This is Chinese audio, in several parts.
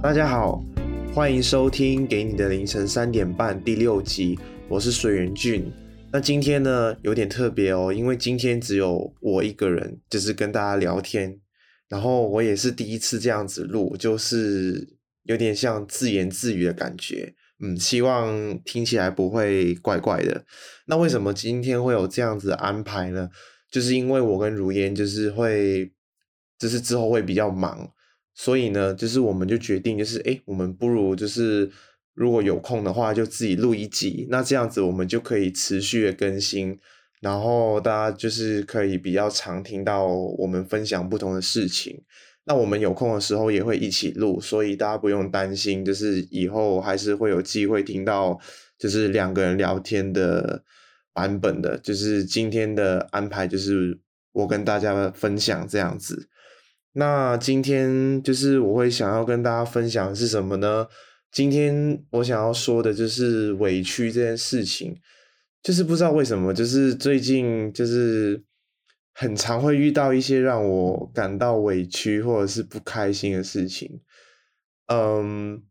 大家好，欢迎收听《给你的凌晨三点半》第六集，我是水源俊。那今天呢有点特别哦，因为今天只有我一个人，就是跟大家聊天，然后我也是第一次这样子录，就是有点像自言自语的感觉。嗯，希望听起来不会怪怪的。那为什么今天会有这样子的安排呢？就是因为我跟如烟就是会，就是之后会比较忙。所以呢，就是我们就决定，就是哎，我们不如就是如果有空的话，就自己录一集。那这样子我们就可以持续的更新，然后大家就是可以比较常听到我们分享不同的事情。那我们有空的时候也会一起录，所以大家不用担心，就是以后还是会有机会听到就是两个人聊天的版本的。就是今天的安排，就是我跟大家分享这样子。那今天就是我会想要跟大家分享的是什么呢？今天我想要说的就是委屈这件事情，就是不知道为什么，就是最近就是很常会遇到一些让我感到委屈或者是不开心的事情。嗯，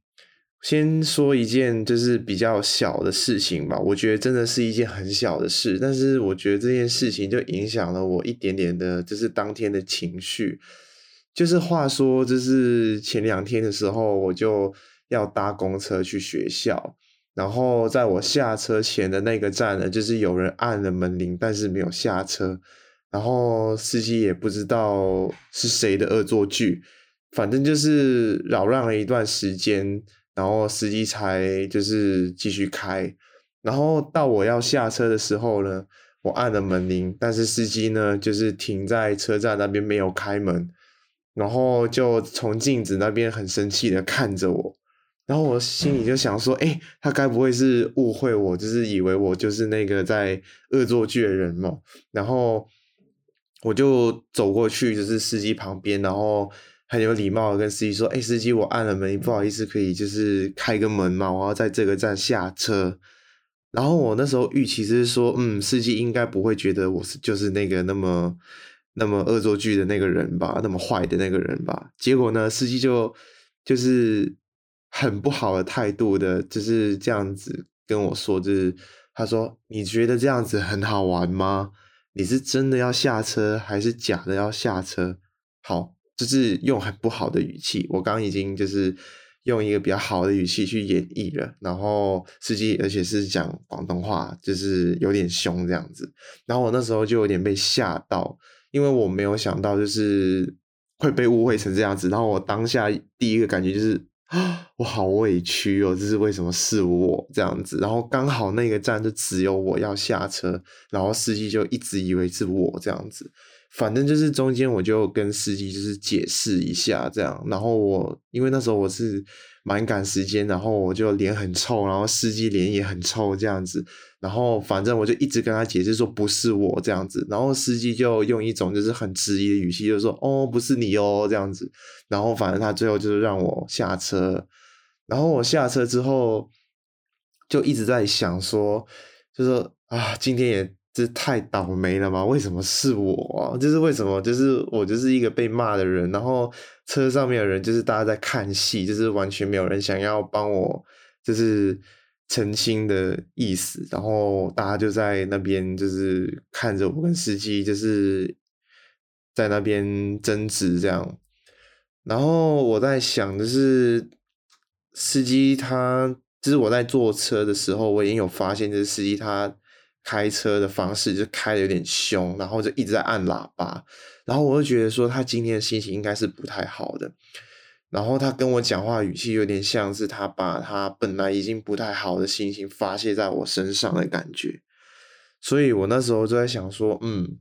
先说一件就是比较小的事情吧，我觉得真的是一件很小的事，但是我觉得这件事情就影响了我一点点的，就是当天的情绪。就是话说，就是前两天的时候，我就要搭公车去学校，然后在我下车前的那个站呢，就是有人按了门铃，但是没有下车，然后司机也不知道是谁的恶作剧，反正就是扰乱了一段时间，然后司机才就是继续开，然后到我要下车的时候呢，我按了门铃，但是司机呢就是停在车站那边没有开门。然后就从镜子那边很生气的看着我，然后我心里就想说，哎，他该不会是误会我，就是以为我就是那个在恶作剧的人嘛？然后我就走过去，就是司机旁边，然后很有礼貌的跟司机说，哎，司机，我按了门，不好意思，可以就是开个门嘛？我要在这个站下车。然后我那时候预期是说，嗯，司机应该不会觉得我是就是那个那么。那么恶作剧的那个人吧，那么坏的那个人吧，结果呢，司机就就是很不好的态度的，就是这样子跟我说，就是他说：“你觉得这样子很好玩吗？你是真的要下车，还是假的要下车？”好，就是用很不好的语气，我刚已经就是用一个比较好的语气去演绎了，然后司机而且是讲广东话，就是有点凶这样子，然后我那时候就有点被吓到。因为我没有想到，就是会被误会成这样子，然后我当下第一个感觉就是啊，我好委屈哦，这是为什么是我这样子？然后刚好那个站就只有我要下车，然后司机就一直以为是我这样子。反正就是中间我就跟司机就是解释一下这样，然后我因为那时候我是蛮赶时间，然后我就脸很臭，然后司机脸也很臭这样子，然后反正我就一直跟他解释说不是我这样子，然后司机就用一种就是很质疑的语气就说哦不是你哦这样子，然后反正他最后就是让我下车，然后我下车之后就一直在想说，就说啊今天也。是太倒霉了吗？为什么是我？就是为什么？就是我就是一个被骂的人，然后车上面的人就是大家在看戏，就是完全没有人想要帮我，就是澄清的意思。然后大家就在那边就是看着我跟司机就是在那边争执这样。然后我在想，就是司机他，就是我在坐车的时候，我已经有发现，就是司机他。开车的方式就开的有点凶，然后就一直在按喇叭，然后我就觉得说他今天的心情应该是不太好的，然后他跟我讲话语气有点像是他把他本来已经不太好的心情发泄在我身上的感觉，所以我那时候就在想说，嗯，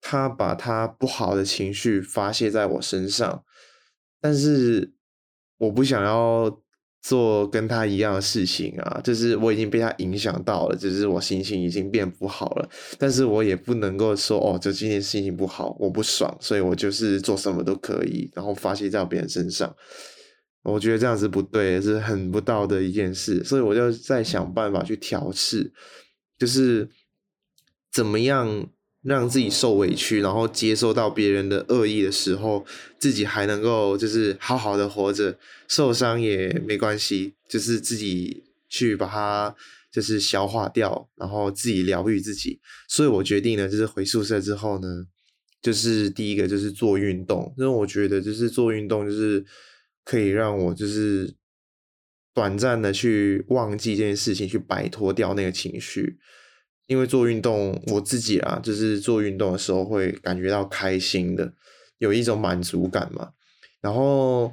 他把他不好的情绪发泄在我身上，但是我不想要。做跟他一样的事情啊，就是我已经被他影响到了，就是我心情已经变不好了。但是我也不能够说哦，就今天心情不好，我不爽，所以我就是做什么都可以，然后发泄在别人身上。我觉得这样是不对，是很不道德一件事。所以我就在想办法去调试，就是怎么样让自己受委屈，然后接受到别人的恶意的时候，自己还能够就是好好的活着，受伤也没关系，就是自己去把它就是消化掉，然后自己疗愈自己。所以我决定呢，就是回宿舍之后呢，就是第一个就是做运动，因为我觉得就是做运动就是可以让我就是短暂的去忘记这件事情，去摆脱掉那个情绪。因为做运动，我自己啊，就是做运动的时候会感觉到开心的，有一种满足感嘛。然后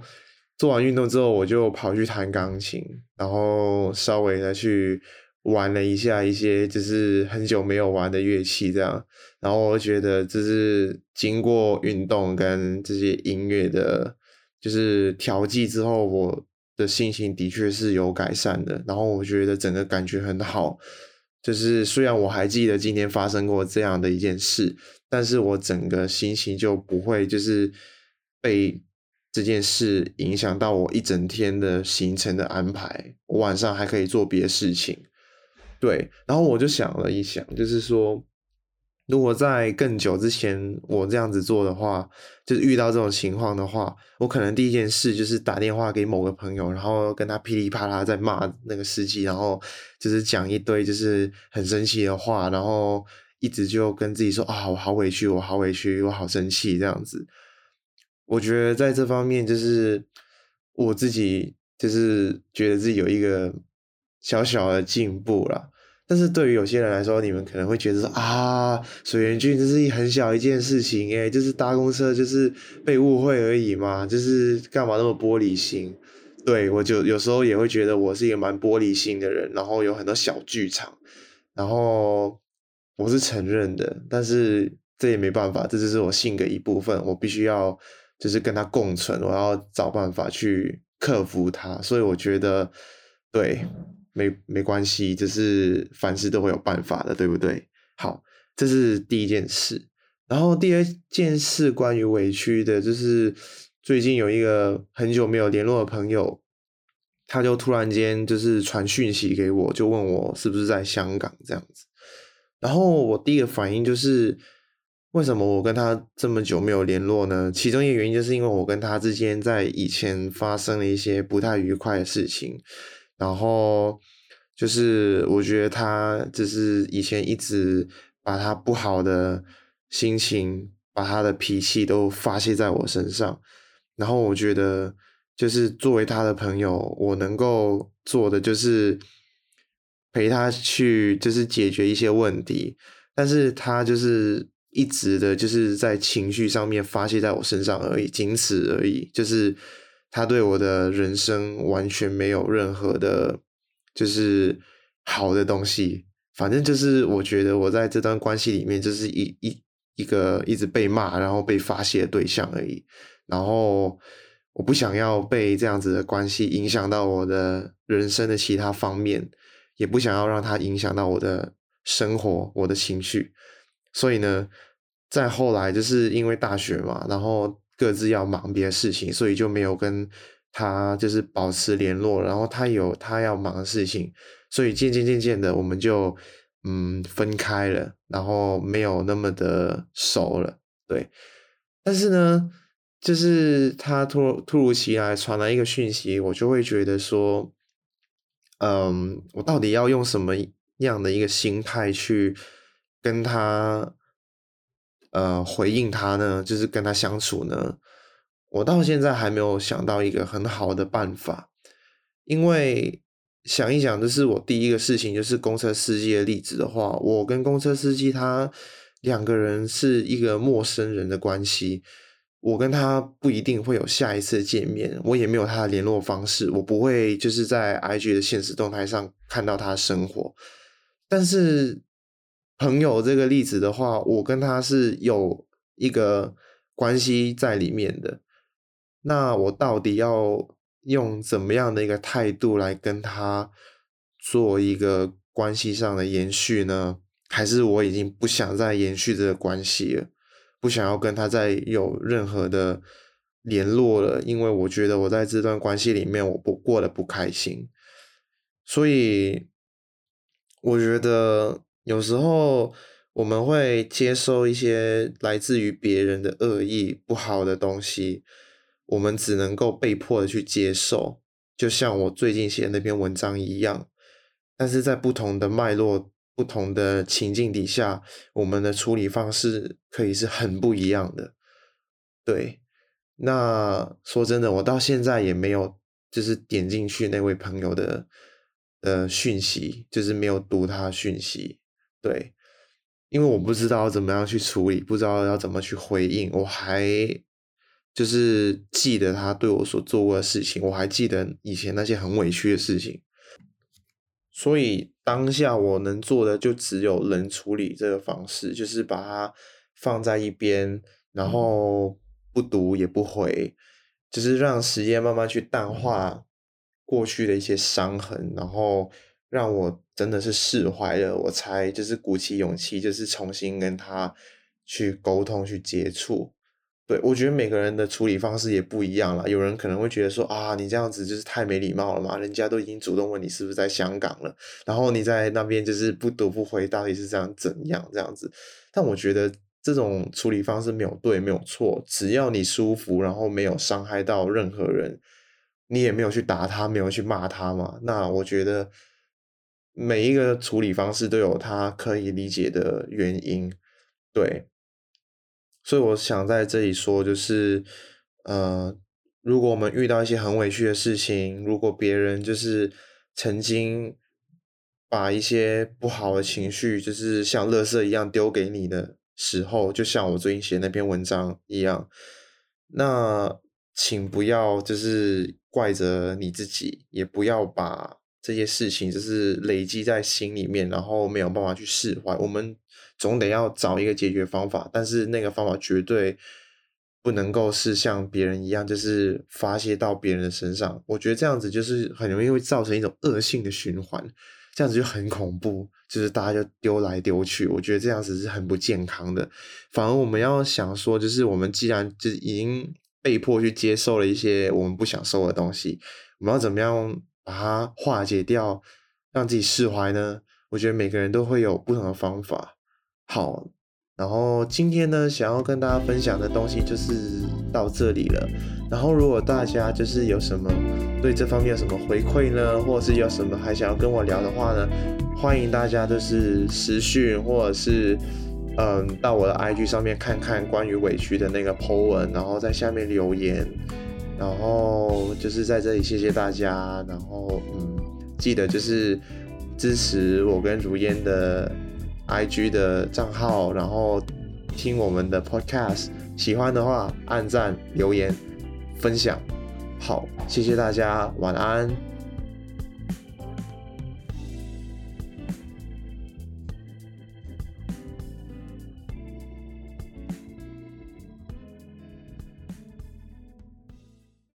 做完运动之后，我就跑去弹钢琴，然后稍微的去玩了一下一些就是很久没有玩的乐器，这样。然后我觉得，就是经过运动跟这些音乐的，就是调剂之后，我的心情的确是有改善的。然后我觉得整个感觉很好。就是虽然我还记得今天发生过这样的一件事，但是我整个心情就不会就是被这件事影响到我一整天的行程的安排。我晚上还可以做别的事情，对。然后我就想了一想，就是说。如果在更久之前我这样子做的话，就是遇到这种情况的话，我可能第一件事就是打电话给某个朋友，然后跟他噼里啪啦在骂那个司机，然后就是讲一堆就是很生气的话，然后一直就跟自己说啊，我好委屈，我好委屈，我好生气这样子。我觉得在这方面就是我自己就是觉得自己有一个小小的进步了。但是对于有些人来说，你们可能会觉得说啊，水源郡这是一很小一件事情，诶就是搭公车就是被误会而已嘛，就是干嘛那么玻璃心？对我就有时候也会觉得我是一个蛮玻璃心的人，然后有很多小剧场，然后我是承认的，但是这也没办法，这就是我性格一部分，我必须要就是跟他共存，我要找办法去克服它，所以我觉得对。没没关系，就是凡事都会有办法的，对不对？好，这是第一件事。然后第二件事关于委屈的，就是最近有一个很久没有联络的朋友，他就突然间就是传讯息给我，就问我是不是在香港这样子。然后我第一个反应就是，为什么我跟他这么久没有联络呢？其中一个原因就是因为我跟他之间在以前发生了一些不太愉快的事情。然后就是我觉得他就是以前一直把他不好的心情、把他的脾气都发泄在我身上。然后我觉得就是作为他的朋友，我能够做的就是陪他去，就是解决一些问题。但是他就是一直的就是在情绪上面发泄在我身上而已，仅此而已，就是。他对我的人生完全没有任何的，就是好的东西。反正就是我觉得我在这段关系里面，就是一一一个一直被骂，然后被发泄的对象而已。然后我不想要被这样子的关系影响到我的人生的其他方面，也不想要让它影响到我的生活、我的情绪。所以呢，在后来就是因为大学嘛，然后。各自要忙别的事情，所以就没有跟他就是保持联络。然后他有他要忙的事情，所以渐渐渐渐的，我们就嗯分开了，然后没有那么的熟了。对，但是呢，就是他突突如其来传来一个讯息，我就会觉得说，嗯，我到底要用什么样的一个心态去跟他？呃，回应他呢，就是跟他相处呢，我到现在还没有想到一个很好的办法，因为想一想，这是我第一个事情，就是公车司机的例子的话，我跟公车司机他两个人是一个陌生人的关系，我跟他不一定会有下一次见面，我也没有他的联络方式，我不会就是在 IG 的现实动态上看到他生活，但是。朋友这个例子的话，我跟他是有一个关系在里面的。那我到底要用怎么样的一个态度来跟他做一个关系上的延续呢？还是我已经不想再延续这个关系了，不想要跟他再有任何的联络了？因为我觉得我在这段关系里面我不过得不开心，所以我觉得。有时候我们会接收一些来自于别人的恶意、不好的东西，我们只能够被迫的去接受，就像我最近写的那篇文章一样。但是在不同的脉络、不同的情境底下，我们的处理方式可以是很不一样的。对，那说真的，我到现在也没有就是点进去那位朋友的呃讯息，就是没有读他讯息。对。因为我不知道怎么样去处理，不知道要怎么去回应，我还就是记得他对我所做过的事情，我还记得以前那些很委屈的事情，所以当下我能做的就只有冷处理这个方式，就是把它放在一边，然后不读也不回，就是让时间慢慢去淡化过去的一些伤痕，然后。让我真的是释怀了，我才就是鼓起勇气，就是重新跟他去沟通、去接触。对我觉得每个人的处理方式也不一样了，有人可能会觉得说啊，你这样子就是太没礼貌了嘛，人家都已经主动问你是不是在香港了，然后你在那边就是不读不回，到底是这样怎样这样子？但我觉得这种处理方式没有对，没有错，只要你舒服，然后没有伤害到任何人，你也没有去打他，没有去骂他嘛，那我觉得。每一个处理方式都有他可以理解的原因，对，所以我想在这里说，就是，呃，如果我们遇到一些很委屈的事情，如果别人就是曾经把一些不好的情绪，就是像垃圾一样丢给你的时候，就像我最近写那篇文章一样，那请不要就是怪责你自己，也不要把。这些事情就是累积在心里面，然后没有办法去释怀。我们总得要找一个解决方法，但是那个方法绝对不能够是像别人一样，就是发泄到别人的身上。我觉得这样子就是很容易会造成一种恶性的循环，这样子就很恐怖，就是大家就丢来丢去。我觉得这样子是很不健康的。反而我们要想说，就是我们既然就已经被迫去接受了一些我们不想受的东西，我们要怎么样？把它化解掉，让自己释怀呢？我觉得每个人都会有不同的方法。好，然后今天呢，想要跟大家分享的东西就是到这里了。然后，如果大家就是有什么对这方面有什么回馈呢，或者是有什么还想要跟我聊的话呢，欢迎大家就是私讯，或者是嗯，到我的 IG 上面看看关于委屈的那个 po 文，然后在下面留言。然后就是在这里谢谢大家，然后嗯，记得就是支持我跟如烟的 IG 的账号，然后听我们的 Podcast，喜欢的话按赞、留言、分享，好，谢谢大家，晚安。